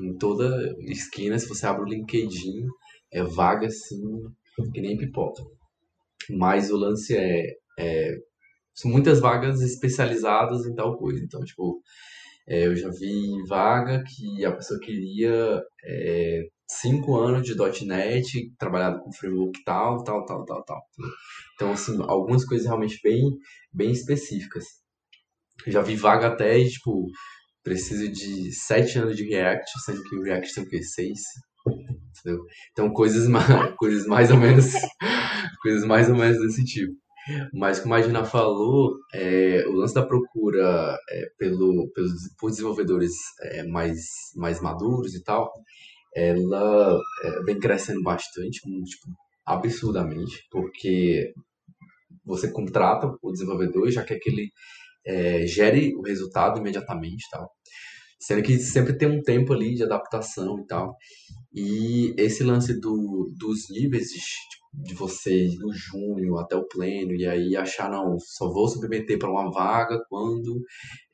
em toda esquina. Se você abre o LinkedIn, é vaga, assim, que nem pipoca. Mas o lance é, é são muitas vagas especializadas em tal coisa. Então, tipo, é, eu já vi vaga que a pessoa queria é, cinco anos de .NET, trabalhado com framework tal, tal, tal, tal, tal. Então, assim, algumas coisas realmente bem, bem específicas. Já vi vaga até, tipo, preciso de sete anos de React, sendo que o React tem o quê? Seis? Entendeu? Então, coisas mais, coisas mais ou menos, coisas mais ou menos desse tipo. Mas como a Gina falou, é, o lance da procura é, pelo, pelos por desenvolvedores é, mais, mais maduros e tal, ela é, vem crescendo bastante, tipo, absurdamente, porque você contrata o desenvolvedor e já quer que ele é, gere o resultado imediatamente tal. Sendo que sempre tem um tempo ali de adaptação e tal. E esse lance do, dos níveis de, de você ir do até o pleno e aí achar, não, só vou submeter para uma vaga quando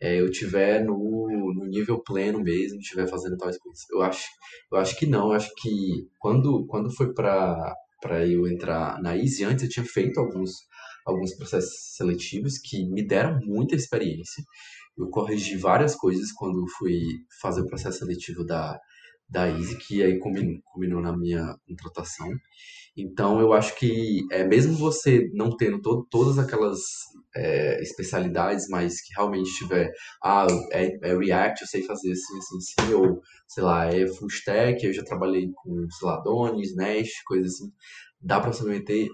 é, eu tiver no, no nível pleno mesmo, estiver fazendo tais coisas. Eu acho, eu acho que não, eu acho que quando, quando foi para para eu entrar na Easy, antes eu tinha feito alguns, alguns processos seletivos que me deram muita experiência. Eu corrigi várias coisas quando fui fazer o processo seletivo da, da Easy, que aí combinou, na minha contratação. Então, eu acho que é, mesmo você não tendo to todas aquelas é, especialidades, mas que realmente tiver, ah, é, é, React, eu sei fazer assim, assim, assim, ou, sei lá, é Full Stack, eu já trabalhei com, sei lá, Donis, Nest, coisas assim, dá para submeter,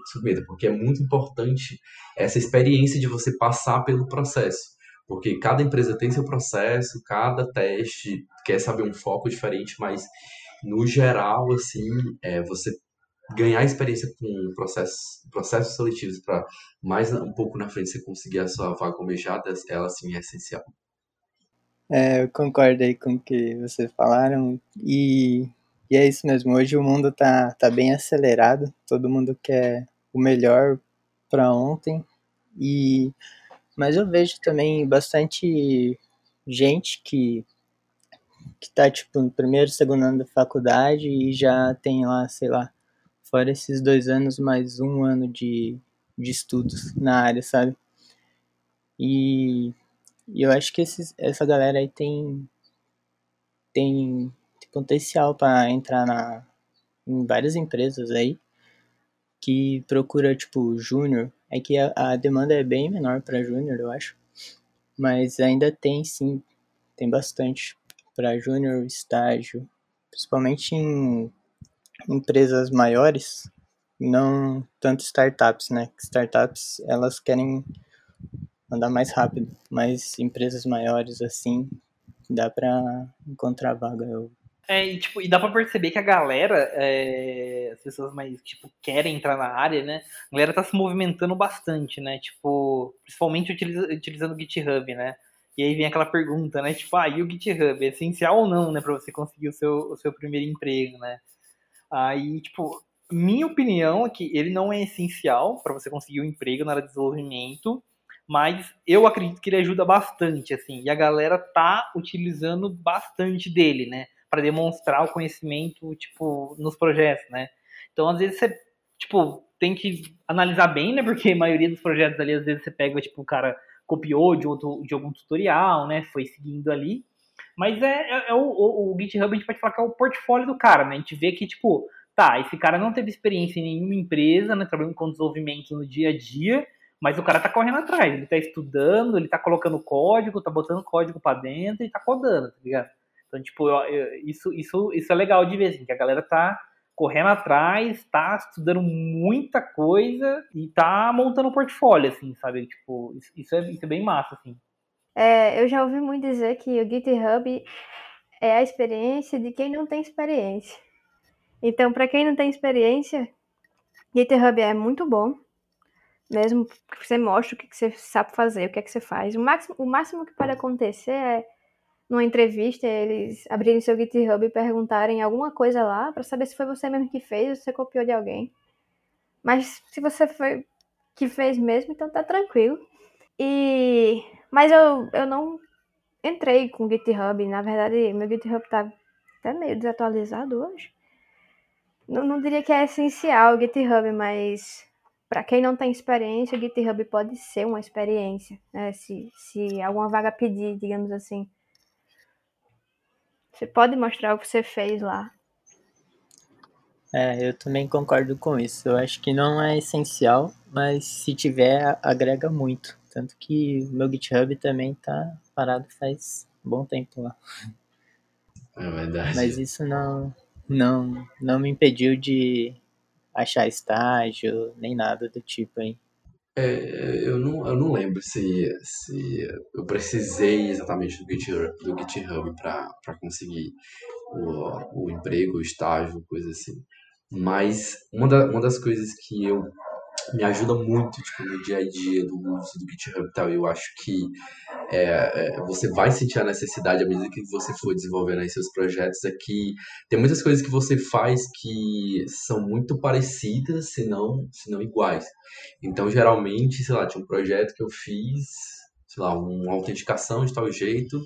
porque é muito importante essa experiência de você passar pelo processo. Porque cada empresa tem seu processo, cada teste quer saber um foco diferente, mas no geral, assim, é, você ganhar experiência com processos, processos seletivos para mais um pouco na frente você conseguir a sua vaga almejada, ela sim é essencial. É, eu concordo aí com o que vocês falaram e, e é isso mesmo. Hoje o mundo tá, tá bem acelerado, todo mundo quer o melhor para ontem e mas eu vejo também bastante gente que que tá tipo no primeiro, segundo ano da faculdade e já tem lá, sei lá, fora esses dois anos, mais um ano de, de estudos na área, sabe? E, e eu acho que esses, essa galera aí tem, tem, potencial para entrar na, em várias empresas aí que procura, tipo, júnior. É que a, a demanda é bem menor para júnior, eu acho. Mas ainda tem, sim, tem bastante para júnior, estágio, principalmente em empresas maiores, não tanto startups, né? Startups elas querem andar mais rápido, mas empresas maiores assim dá para encontrar vaga. Eu... É, e, tipo, e dá pra perceber que a galera, é, as pessoas mais, tipo, querem entrar na área, né? A galera tá se movimentando bastante, né? Tipo, principalmente utiliza, utilizando o GitHub, né? E aí vem aquela pergunta, né? Tipo, ah, e o GitHub? É essencial ou não, né? Pra você conseguir o seu, o seu primeiro emprego, né? Aí, tipo, minha opinião é que ele não é essencial para você conseguir um emprego na área de desenvolvimento, mas eu acredito que ele ajuda bastante, assim, e a galera tá utilizando bastante dele, né, para demonstrar o conhecimento, tipo, nos projetos, né. Então, às vezes você, tipo, tem que analisar bem, né, porque a maioria dos projetos ali, às vezes você pega, tipo, o cara copiou de, outro, de algum tutorial, né, foi seguindo ali, mas é, é, é o, o, o, GitHub, a gente pode falar que é o portfólio do cara, né? A gente vê que, tipo, tá, esse cara não teve experiência em nenhuma empresa, né? Trabalhando com desenvolvimento no dia a dia, mas o cara tá correndo atrás, ele tá estudando, ele tá colocando código, tá botando código para dentro e tá codando, tá ligado? Então, tipo, eu, eu, isso, isso, isso é legal de ver, assim, que a galera tá correndo atrás, tá estudando muita coisa e tá montando um portfólio, assim, sabe? Tipo, isso, isso, é, isso é bem massa, assim. É, eu já ouvi muito dizer que o GitHub é a experiência de quem não tem experiência. Então, para quem não tem experiência, GitHub é muito bom. Mesmo que você mostre o que você sabe fazer, o que é que você faz. O máximo, o máximo que pode acontecer é, numa entrevista, eles abrirem seu GitHub e perguntarem alguma coisa lá para saber se foi você mesmo que fez ou se você copiou de alguém. Mas se você foi que fez mesmo, então tá tranquilo. E mas eu, eu não entrei com GitHub. Na verdade, meu GitHub tá até meio desatualizado hoje. Não, não diria que é essencial o GitHub, mas para quem não tem experiência, o GitHub pode ser uma experiência, né? Se, se alguma vaga pedir, digamos assim. Você pode mostrar o que você fez lá. É, eu também concordo com isso. Eu acho que não é essencial, mas se tiver, agrega muito. Tanto que meu GitHub também tá parado faz um bom tempo lá. É verdade. Mas isso não, não, não me impediu de achar estágio, nem nada do tipo aí. É, eu, não, eu não lembro se, se eu precisei exatamente do GitHub, do GitHub para conseguir o, o emprego, o estágio, coisa assim. Mas uma, da, uma das coisas que eu me ajuda muito tipo, no dia a dia do uso do GitHub e tal. Eu acho que é, é, você vai sentir a necessidade à medida que você for desenvolvendo aí seus projetos. Que tem muitas coisas que você faz que são muito parecidas, se não, se não iguais. Então, geralmente, sei lá, tinha um projeto que eu fiz, sei lá, uma autenticação de tal jeito,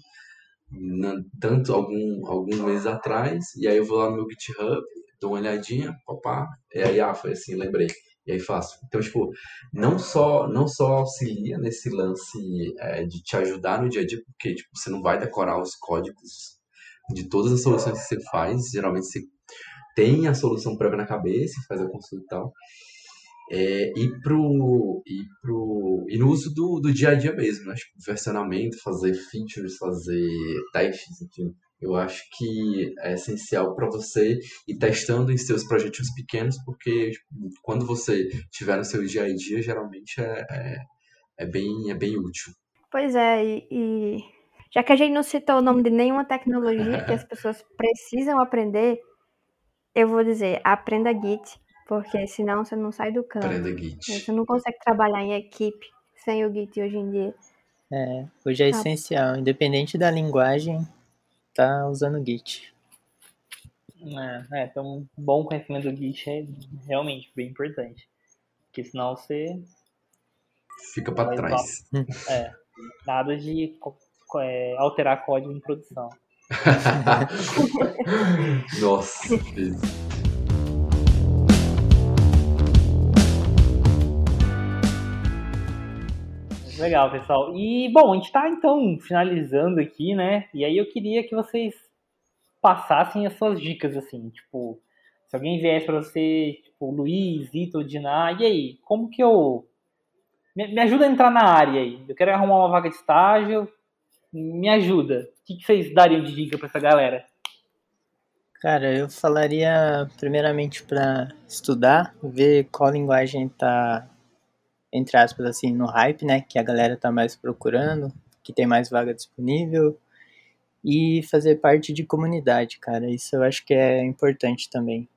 na, tanto algum, alguns meses atrás, e aí eu vou lá no meu GitHub, dou uma olhadinha, papá, e aí, ah, foi assim, lembrei e aí faço. Então, tipo, não só, não só auxilia nesse lance é, de te ajudar no dia a dia, porque tipo, você não vai decorar os códigos de todas as soluções que você faz, geralmente você tem a solução prévia na cabeça, faz a consulta e tal. É, e, pro, e, pro, e no uso do, do dia a dia mesmo, né? Tipo, versionamento, fazer features, fazer testes, enfim. Eu acho que é essencial para você ir testando em seus projetos pequenos, porque tipo, quando você estiver no seu dia a dia, geralmente é, é, é, bem, é bem útil. Pois é, e, e já que a gente não citou o nome de nenhuma tecnologia que as pessoas precisam aprender, eu vou dizer, aprenda Git, porque senão você não sai do campo. Aprenda Git. Você não consegue trabalhar em equipe sem o Git hoje em dia. É, hoje é ah. essencial, independente da linguagem, tá usando o Git. É, é, então um bom conhecimento do Git é realmente bem importante. Porque senão você. Fica para trás. É. Nada de é, alterar código em produção. Nossa, Legal, pessoal. E, bom, a gente está então finalizando aqui, né? E aí eu queria que vocês passassem as suas dicas, assim, tipo, se alguém viesse para você, tipo, Luiz, Ito, Diná, e aí, como que eu. Me, ajuda a entrar na área aí. Eu quero arrumar uma vaga de estágio. Me ajuda. O que, que vocês dariam de dica para essa galera? Cara, eu falaria primeiramente para estudar, ver qual linguagem tá entre aspas, assim, no hype, né? Que a galera tá mais procurando, que tem mais vaga disponível. E fazer parte de comunidade, cara. Isso eu acho que é importante também.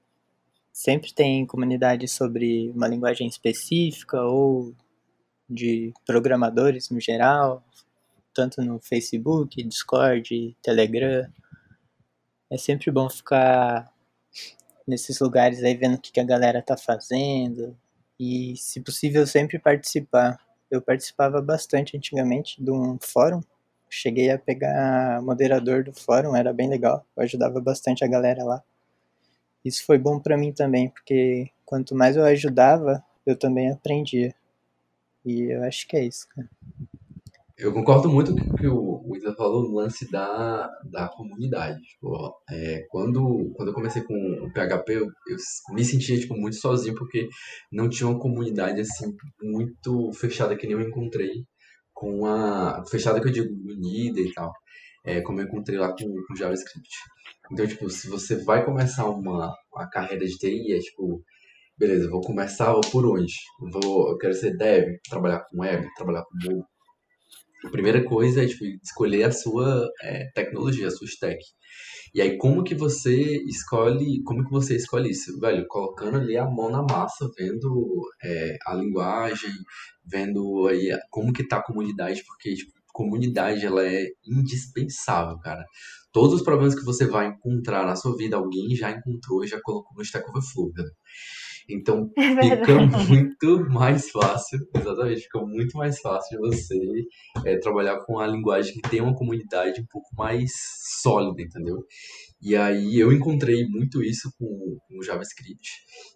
Sempre tem comunidade sobre uma linguagem específica ou de programadores no geral, tanto no Facebook, Discord, Telegram. É sempre bom ficar nesses lugares aí vendo o que a galera tá fazendo, e, se possível, sempre participar. Eu participava bastante antigamente de um fórum. Cheguei a pegar moderador do fórum, era bem legal. Eu ajudava bastante a galera lá. Isso foi bom para mim também, porque quanto mais eu ajudava, eu também aprendia. E eu acho que é isso, cara. Eu concordo muito com o que o Isa falou no lance da, da comunidade. Tipo, é, quando, quando eu comecei com o PHP, eu, eu, me sentia tipo, muito sozinho porque não tinha uma comunidade assim muito fechada que nem eu encontrei com a. Fechada que eu digo unida e tal. É, como eu encontrei lá com, com JavaScript. Então, tipo, se você vai começar uma, uma carreira de TI, é tipo, beleza, vou começar por onde? Vou, eu quero ser dev, trabalhar com web, trabalhar com mobile a primeira coisa é tipo, escolher a sua é, tecnologia, a sua stack. E aí como que você escolhe, como que você escolhe isso? Velho, colocando ali a mão na massa, vendo é, a linguagem, vendo aí como que tá a comunidade, porque tipo, comunidade ela é indispensável, cara. Todos os problemas que você vai encontrar na sua vida, alguém já encontrou e já colocou no Stack Overflow, cara. Então é fica muito mais fácil, exatamente, fica muito mais fácil de você é, trabalhar com a linguagem que tem uma comunidade um pouco mais sólida, entendeu? E aí eu encontrei muito isso com, o JavaScript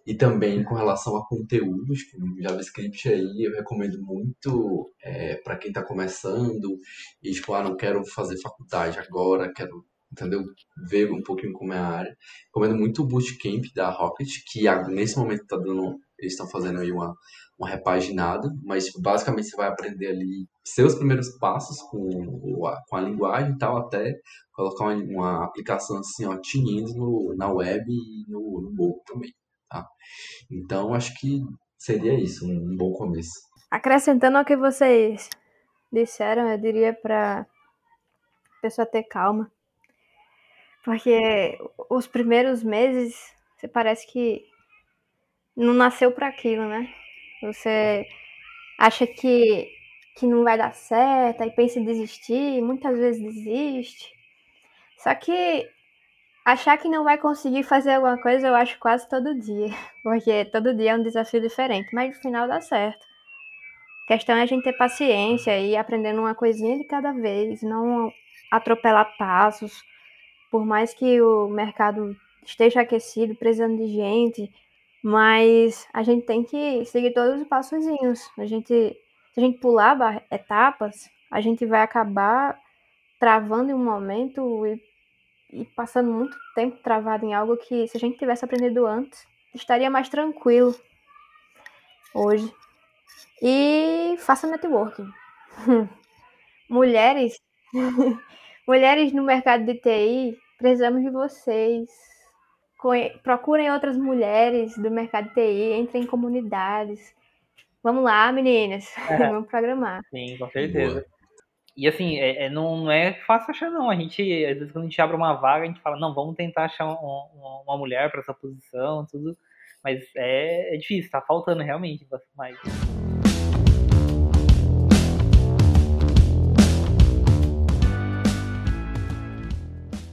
e também com relação a conteúdos, que o JavaScript aí eu recomendo muito é, para quem está começando e tipo, ah, não quero fazer faculdade agora, quero entendeu? Ver um pouquinho como é a área. Recomendo muito o Bootcamp da Rocket, que nesse momento tá dando, eles estão fazendo aí uma, uma repaginada, mas tipo, basicamente você vai aprender ali seus primeiros passos com, com a linguagem e tal, até colocar uma, uma aplicação assim, ó, tinindo no, na web e no, no também, tá? Então, acho que seria isso, um, um bom começo. Acrescentando ao que vocês disseram, eu diria para pessoa ter calma. Porque os primeiros meses, você parece que não nasceu para aquilo, né? Você acha que, que não vai dar certo, aí pensa em desistir, muitas vezes desiste. Só que achar que não vai conseguir fazer alguma coisa eu acho quase todo dia, porque todo dia é um desafio diferente, mas no final dá certo. A questão é a gente ter paciência e ir aprendendo uma coisinha de cada vez, não atropelar passos. Por mais que o mercado esteja aquecido, precisando de gente, mas a gente tem que seguir todos os passozinhos. A gente, se a gente pular etapas, a gente vai acabar travando em um momento e, e passando muito tempo travado em algo que, se a gente tivesse aprendido antes, estaria mais tranquilo hoje. E faça networking. Mulheres, mulheres no mercado de TI, precisamos de vocês. Procurem outras mulheres do mercado de TI, entrem em comunidades. Vamos lá, meninas. É. Vamos programar. Sim, com certeza. Boa. E assim, é, é, não, não é fácil achar, não. A gente, às vezes, quando a gente abre uma vaga, a gente fala, não, vamos tentar achar uma, uma mulher para essa posição, tudo. Mas é, é difícil, tá faltando realmente mais.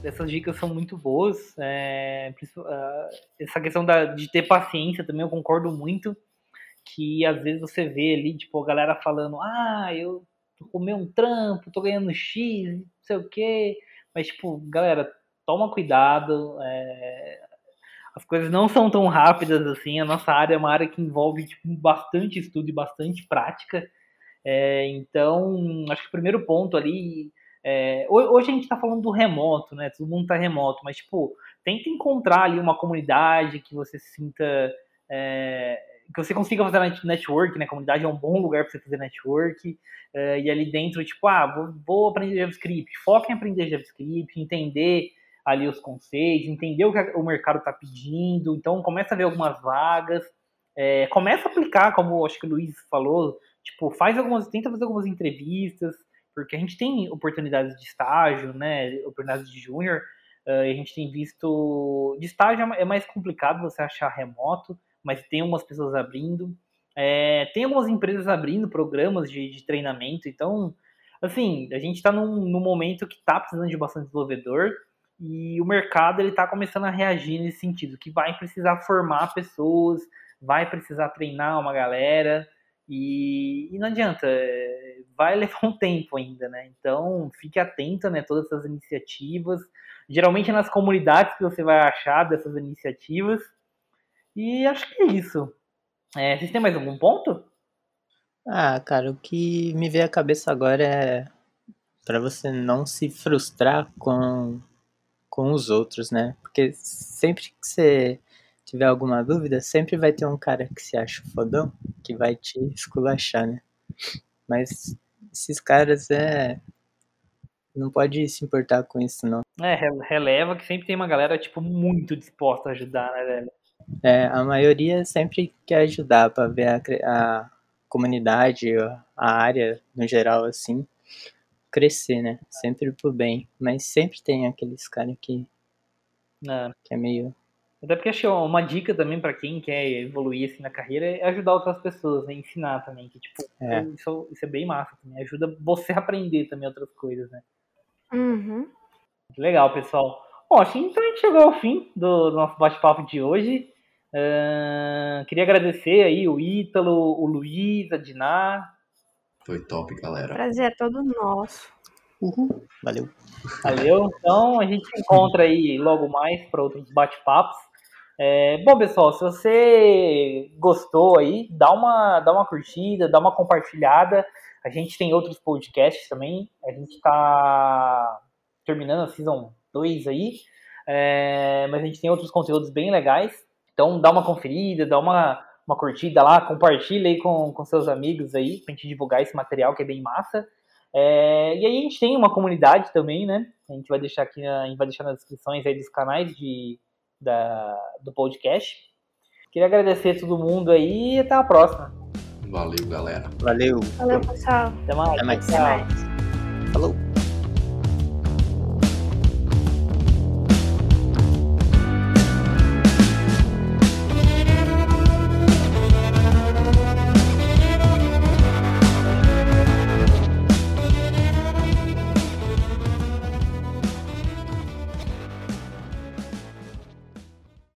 Essas dicas são muito boas. É, essa questão da, de ter paciência também eu concordo muito. Que às vezes você vê ali, tipo, a galera falando, ah, eu comi um trampo, tô ganhando X, não sei o quê. Mas, tipo, galera, toma cuidado. É, as coisas não são tão rápidas assim. A nossa área é uma área que envolve tipo, bastante estudo e bastante prática. É, então, acho que o primeiro ponto ali é, hoje a gente está falando do remoto, né? Todo mundo está remoto, mas tipo, tenta encontrar ali uma comunidade que você sinta. É, que você consiga fazer network, né? A comunidade é um bom lugar para você fazer network. É, e ali dentro, tipo, ah, vou, vou, aprender JavaScript. Foca em aprender JavaScript, entender ali os conceitos, entender o que o mercado está pedindo. Então, começa a ver algumas vagas. É, começa a aplicar, como acho que o Luiz falou, tipo, faz algumas, tenta fazer algumas entrevistas, porque a gente tem oportunidades de estágio, né, oportunidades de júnior, uh, a gente tem visto. De estágio é, é mais complicado você achar remoto, mas tem algumas pessoas abrindo. É, tem algumas empresas abrindo programas de, de treinamento, então, assim, a gente está num, num, momento que está precisando de bastante desenvolvedor e o mercado ele está começando a reagir nesse sentido, que vai precisar formar pessoas, vai precisar treinar uma galera, e, e, não adianta, é, vai levar um tempo ainda, né? Então fique atento, né? Todas essas iniciativas. Geralmente é nas comunidades que você vai achar dessas iniciativas. E acho que é isso. É, vocês têm mais algum ponto? Ah, cara, o que me veio à cabeça agora é para você não se frustrar com, com os outros, né? Porque sempre que você tiver alguma dúvida, sempre vai ter um cara que se acha fodão que vai te esculachar, né? Mas esses caras é. Não pode se importar com isso, não. É, releva que sempre tem uma galera, tipo, muito disposta a ajudar, né, velho? É, a maioria sempre quer ajudar para ver a, a comunidade, a área no geral, assim, crescer, né? Sempre pro bem. Mas sempre tem aqueles caras que. É. Que é meio até porque acho uma dica também para quem quer evoluir assim na carreira é ajudar outras pessoas, né? ensinar também, que tipo, é. Isso, isso, é bem massa também, ajuda você a aprender também outras coisas, né? Uhum. Legal, pessoal. Bom, acho que então a gente chegou ao fim do, do nosso bate-papo de hoje. Uh, queria agradecer aí o Ítalo, o Luiz, a Diná. Foi top, galera. Prazer é todo nosso. Uhul. Valeu. Valeu. Então a gente se encontra aí logo mais para outros bate-papos. É, bom, pessoal, se você gostou aí, dá uma, dá uma curtida, dá uma compartilhada. A gente tem outros podcasts também. A gente está terminando a Season 2 aí. É, mas a gente tem outros conteúdos bem legais. Então dá uma conferida, dá uma, uma curtida lá, compartilha aí com, com seus amigos aí, pra gente divulgar esse material que é bem massa. É, e aí a gente tem uma comunidade também, né? A gente vai deixar aqui, a gente vai deixar nas descrições aí dos canais de da, do podcast. Queria agradecer a todo mundo aí e até a próxima. Valeu, galera. Valeu. Valeu, pessoal. Até mais. Até mais. Até mais. Falou.